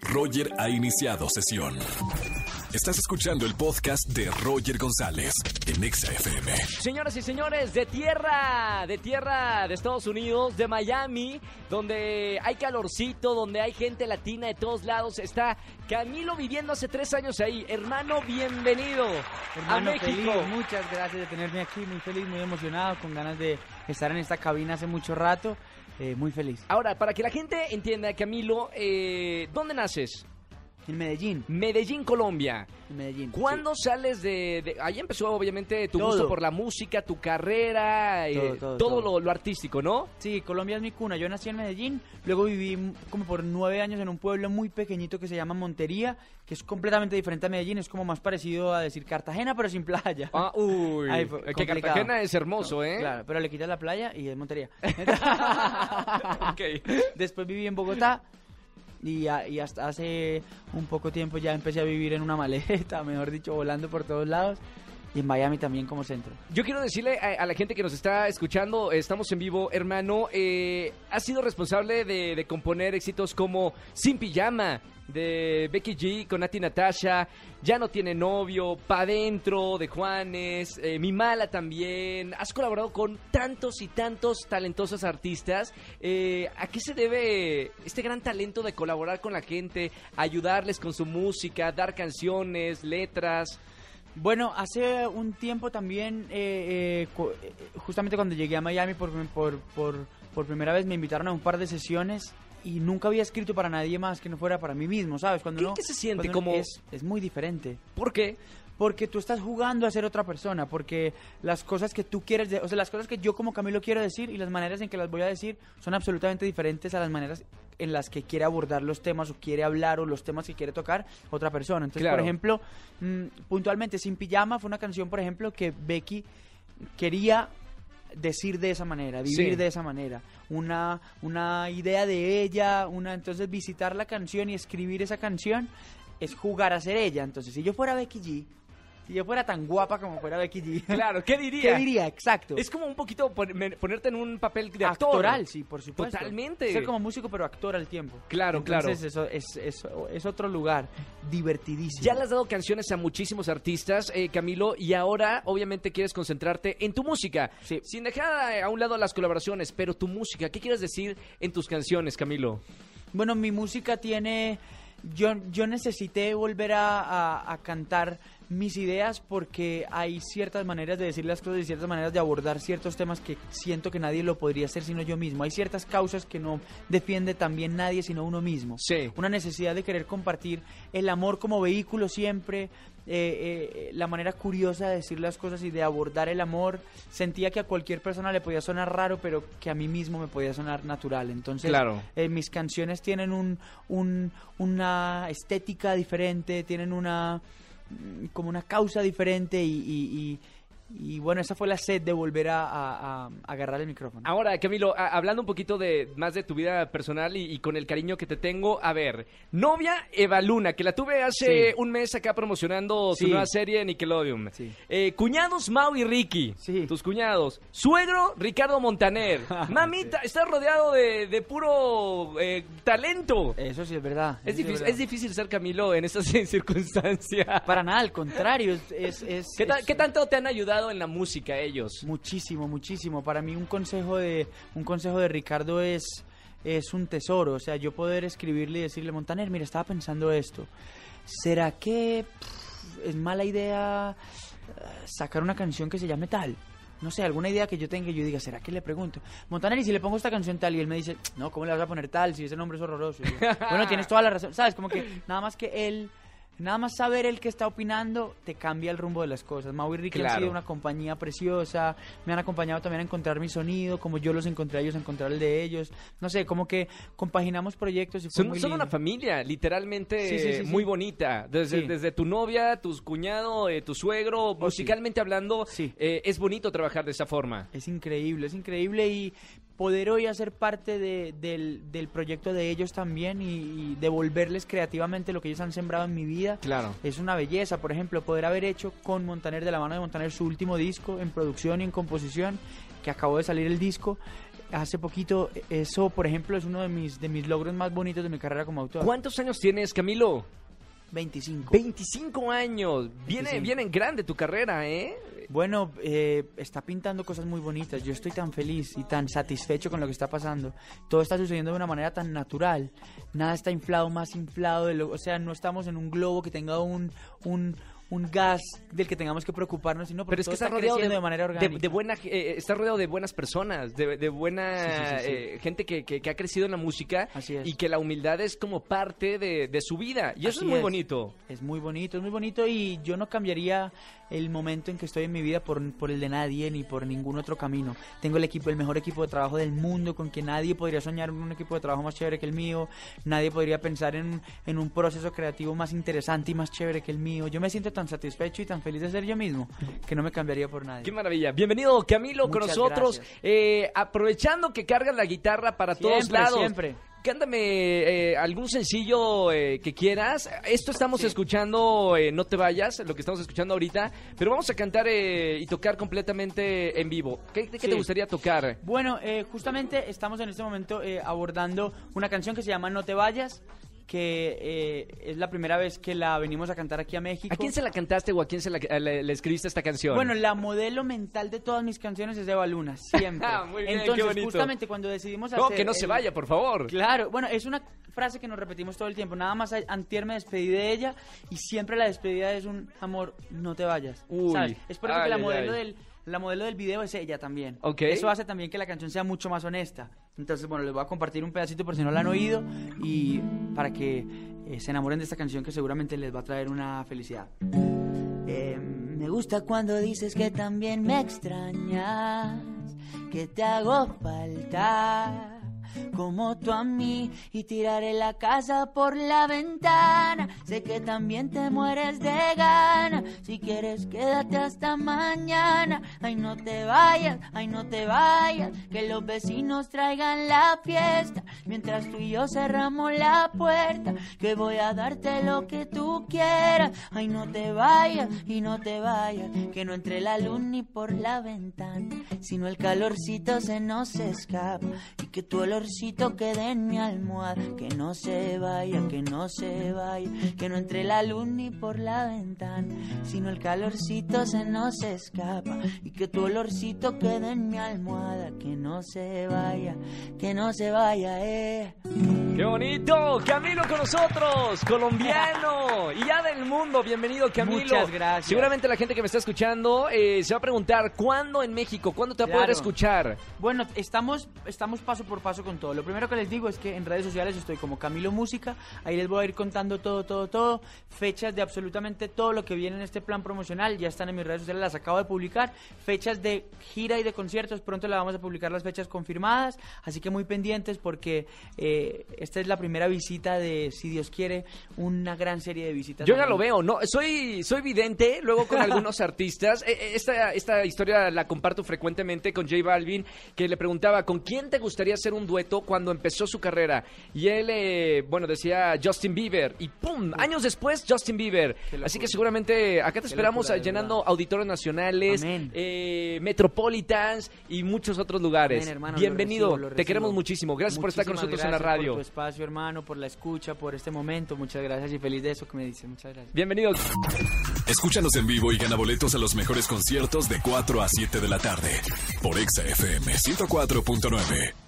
Roger ha iniciado sesión. Estás escuchando el podcast de Roger González en Exa FM. Señoras y señores, de tierra, de tierra de Estados Unidos, de Miami, donde hay calorcito, donde hay gente latina de todos lados, está Camilo viviendo hace tres años ahí. Hermano, bienvenido Hermano, a México. feliz, muchas gracias de tenerme aquí, muy feliz, muy emocionado, con ganas de estar en esta cabina hace mucho rato, eh, muy feliz. Ahora, para que la gente entienda, Camilo, eh, ¿dónde naces? En Medellín, Medellín, Colombia. en Medellín. ¿Cuándo sales de, de- Ahí empezó obviamente tu gusto por la música, tu carrera, eh, Todo, todo, todo, todo. Lo, lo artístico, ¿no? Sí, Colombia es mi cuna. Yo nací en Medellín, luego viví como por nueve años en un pueblo muy pequeñito que se llama Montería, que es completamente diferente a Medellín, es como más parecido a decir Cartagena, pero sin playa. Ah, uy, Ahí que. Cartagena es hermoso, ¿eh? Claro, pero le quitas la playa y es Montería. Ok. Después viví en Bogotá y, y hasta hace un poco tiempo ya empecé a vivir en una maleta, mejor dicho, volando por todos lados. En Miami también como centro. Yo quiero decirle a, la gente que nos está escuchando, estamos en vivo, hermano, eh, has sido responsable de, de componer éxitos como Sin Pijama, de Becky G con Nati Natasha, Ya no tiene novio, Pa' Dentro, de Juanes, eh, Mi Mala también. Has colaborado con tantos y tantos talentosos artistas. Eh, ¿A qué se debe este gran talento de colaborar con la gente, ayudarles con su música, dar canciones, letras? Bueno, hace un tiempo también, eh, eh, eh, justamente cuando llegué a Miami por, por, por, por primera vez, me invitaron a un par de sesiones y nunca había escrito para nadie más que no fuera para mí mismo, ¿sabes? Cuando ¿Qué- uno- qué se siente? Como- Es, es muy diferente. ¿Por qué? Porque tú estás jugando a ser otra persona, porque las cosas que tú quieres, de- o sea, las cosas que yo como Camilo quiero decir y las maneras en que las voy a decir son absolutamente diferentes a las maneras en las que quiere abordar los temas o quiere hablar o los temas que quiere tocar otra persona. Entonces, Claro. por ejemplo, mm, puntualmente Sin Pijama fue una canción, por ejemplo, que Becky quería decir de esa manera, vivir Sí. de esa manera, una, una idea de ella, una entonces visitar la canción y escribir esa canción es jugar a ser ella. Entonces, si yo fuera Becky G, si yo fuera tan guapa como fuera Becky G, Claro, ¿qué diría? ¿qué diría? Exacto. Es como un poquito pon- ponerte en un papel de actor. actoral, sí, por supuesto. Totalmente. Ser como músico, pero actor al tiempo. Claro, claro. Entonces, eso es, es, es otro lugar divertidísimo. Ya le has dado canciones a muchísimos artistas, eh, Camilo, y ahora obviamente quieres concentrarte en tu música. Sí. Sin dejar a un lado las colaboraciones, pero tu música, ¿qué quieres decir en tus canciones, Camilo? Bueno, mi música tiene... Yo, yo necesité volver a, a- a cantar mis ideas porque hay ciertas maneras de decir las cosas y ciertas maneras de abordar ciertos temas que siento que nadie lo podría hacer sino yo mismo. Hay ciertas causas que no defiende también nadie sino uno mismo. Sí. Una necesidad de querer compartir el amor como vehículo siempre, eh, eh, la manera curiosa de decir las cosas y de abordar el amor. Sentía que a cualquier persona le podía sonar raro, pero que a mí mismo me podía sonar natural. Entonces, Claro. eh, mis canciones tienen un, un- una estética diferente, tienen una como una causa diferente y, y- y- bueno, esa fue la sed de volver a, a- a agarrar el micrófono. Ahora, Camilo, a- hablando un poquito de más de tu vida personal y, y con el cariño que te tengo, a ver, novia Eva Luna, que la tuve hace Sí. un mes acá promocionando su Sí. nueva serie Nickelodeon. Sí. Eh, cuñados Mau y Ricky, Sí. tus cuñados. Suegro Ricardo Montaner. Mamita, estás rodeado de, de puro eh, talento. Eso sí es verdad. Es difícil, verdad. es difícil ser Camilo en estas circunstancias. Para nada, al contrario. Es, es- es- ¿Qué, ta- es- qué tanto te han ayudado en la música ellos? Muchísimo, muchísimo. Para mí un consejo de un consejo de Ricardo es es un tesoro, o sea, yo poder escribirle y decirle, "Montaner, mira, estaba pensando esto. ¿Será que pff, es mala idea eh, sacar una canción que se llame tal?" No sé, alguna idea que yo tenga y yo diga, ¿será que le pregunto? Montaner, y si le pongo esta canción tal, y él me dice, no, ¿cómo le vas a poner tal si ese nombre es horroroso? Yo, bueno, tienes toda la razón, ¿sabes? Como que nada más que él, nada más saber el que está opinando, te cambia el rumbo de las cosas. Mau y Ricky han Claro. sido una compañía preciosa, me han acompañado también a encontrar mi sonido, como yo los encontré a ellos, a encontrar el de ellos. No sé, como que compaginamos proyectos y fue Son, muy son lindo. una familia, literalmente Sí, sí, sí, sí. muy bonita. Desde, tu novia, tus cuñado, eh, tu suegro, sí. musicalmente hablando, Sí. eh, es bonito trabajar de esa forma. Es increíble, es increíble y poder hoy hacer parte de- del, del proyecto de ellos también y, y devolverles creativamente lo que ellos han sembrado en mi vida. Claro. Es una belleza, por ejemplo, poder haber hecho con Montaner de la mano de Montaner su último disco en producción y en composición, que acabó de salir el disco. hace poquito, eso, por ejemplo, es uno de mis, de mis logros más bonitos de mi carrera como autor. ¿Cuántos años tienes, Camilo? 25. 25 años. Viene, 25. viene en grande tu carrera, ¿eh? Bueno, eh, está pintando cosas muy bonitas. Yo estoy tan feliz y tan satisfecho con lo que está pasando. Todo está sucediendo de una manera tan natural. Nada está inflado, más inflado. De lo, o sea, no estamos en un globo que tenga un, un, un gas del que tengamos que preocuparnos, sino porque Pero es que está está rodeado de, creciendo de, manera orgánica. de buena, eh, está rodeado de buenas personas, de, de buena Sí, sí, sí, sí. eh, gente que, que- que ha crecido en la música Así es. y que la humildad es como parte de, de su vida. Y eso es muy es. bonito. Es muy bonito, es muy bonito y yo no cambiaría el momento en que estoy en mi vida por, por el de nadie ni por ningún otro camino. Tengo el equipo, el mejor equipo de trabajo del mundo con que nadie podría soñar un equipo de trabajo más chévere que el mío. Nadie podría pensar en, en un proceso creativo más interesante y más chévere que el mío. Yo me siento tan satisfecho y tan feliz de ser yo mismo que no me cambiaría por nadie. Qué maravilla. Bienvenido, Camilo, con nosotros. Eh, aprovechando que cargas la guitarra para todos lados. siempre. Cántame eh, algún sencillo eh, que quieras. Esto estamos Sí. escuchando, eh, no te vayas, lo que estamos escuchando ahorita. Pero vamos a cantar eh, y tocar completamente en vivo. ¿Qué, qué te Sí. gustaría tocar? Bueno, eh, justamente estamos en este momento eh, abordando una canción que se llama No te vayas, que eh, es la primera vez que la venimos a cantar aquí a México. ¿A quién se la cantaste o a quién se la, eh, le, le escribiste esta canción? Bueno, la modelo mental de todas mis canciones es Eva Luna, siempre. Ah, muy bien, Entonces, justamente cuando decidimos hacer... no, que no se vaya, por favor. Claro, bueno, es una frase que nos repetimos todo el tiempo. Nada más a- antier me despedí de ella y siempre la despedida es un amor, no te vayas. Uy, ¿sabes? Es por eso ay, que la modelo ay. del la modelo del video es ella también. Ok. Eso hace también que la canción sea mucho más honesta. Entonces, bueno, les voy a compartir un pedacito por si no la han oído y para que eh, se enamoren de esta canción que seguramente les va a traer una felicidad. Eh, me gusta cuando dices que también me extrañas, que te hago falta. Como tú a mí y tiraré la casa por la ventana. Sé que también te mueres de gana. Si quieres, quédate hasta mañana. Ay, no te vayas, ay, no te vayas. Que los vecinos traigan la fiesta. Mientras tú y yo cerramos la puerta. Que voy a darte lo que tú quieras. Ay, no te vayas y no te vayas. Que no entre la luz ni por la ventana. Sino el calorcito se nos escapa. Y que olorcito quede en mi almohada. Que no se vaya, que no se vaya. Que no entre la luz ni por la ventana. Sino el calorcito se nos escapa. Y que tu olorcito quede en mi almohada. Que no se vaya, que no se vaya, eh. ¡Qué bonito! Camilo con nosotros, colombiano y ya del mundo. Bienvenido, Camilo. Muchas gracias. Seguramente la gente que me está escuchando eh, se va a preguntar, ¿cuándo en México? ¿Cuándo te va a poder escuchar? Bueno, estamos, estamos paso por paso con todo. Lo primero que les digo es que en redes sociales estoy como Camilo Música. Ahí les voy a ir contando todo, todo, todo. Fechas de absolutamente todo lo que viene en este plan promocional. Ya están en mis redes sociales, las acabo de publicar. Fechas de gira y de conciertos. Pronto les vamos a publicar las fechas confirmadas. Así que muy pendientes porque eh, esta es la primera visita de, si Dios quiere, una gran serie de visitas. Yo ya lo veo, no, soy, soy vidente, luego con algunos artistas. Eh, eh, Esta, esta historia la comparto frecuentemente con J Balvin, que le preguntaba, ¿con quién te gustaría hacer un dueto cuando empezó su carrera? Y él, eh, bueno, decía Justin Bieber, y ¡pum! Años después, Justin Bieber. Así que seguramente acá te Qué esperamos locura, llenando auditorios nacionales, eh, Metropolitans y muchos otros lugares. Amén, hermano, lo Bienvenido, recibo, lo te queremos muchísimo. Gracias por estar con nosotros en la radio. Espacio, hermano, por la escucha, por este momento. Muchas gracias y feliz de eso que me dice. Muchas gracias. Bienvenido. Escúchanos en vivo y gana boletos a los mejores conciertos de 4 a 7 de la tarde por Exa FM 104.9.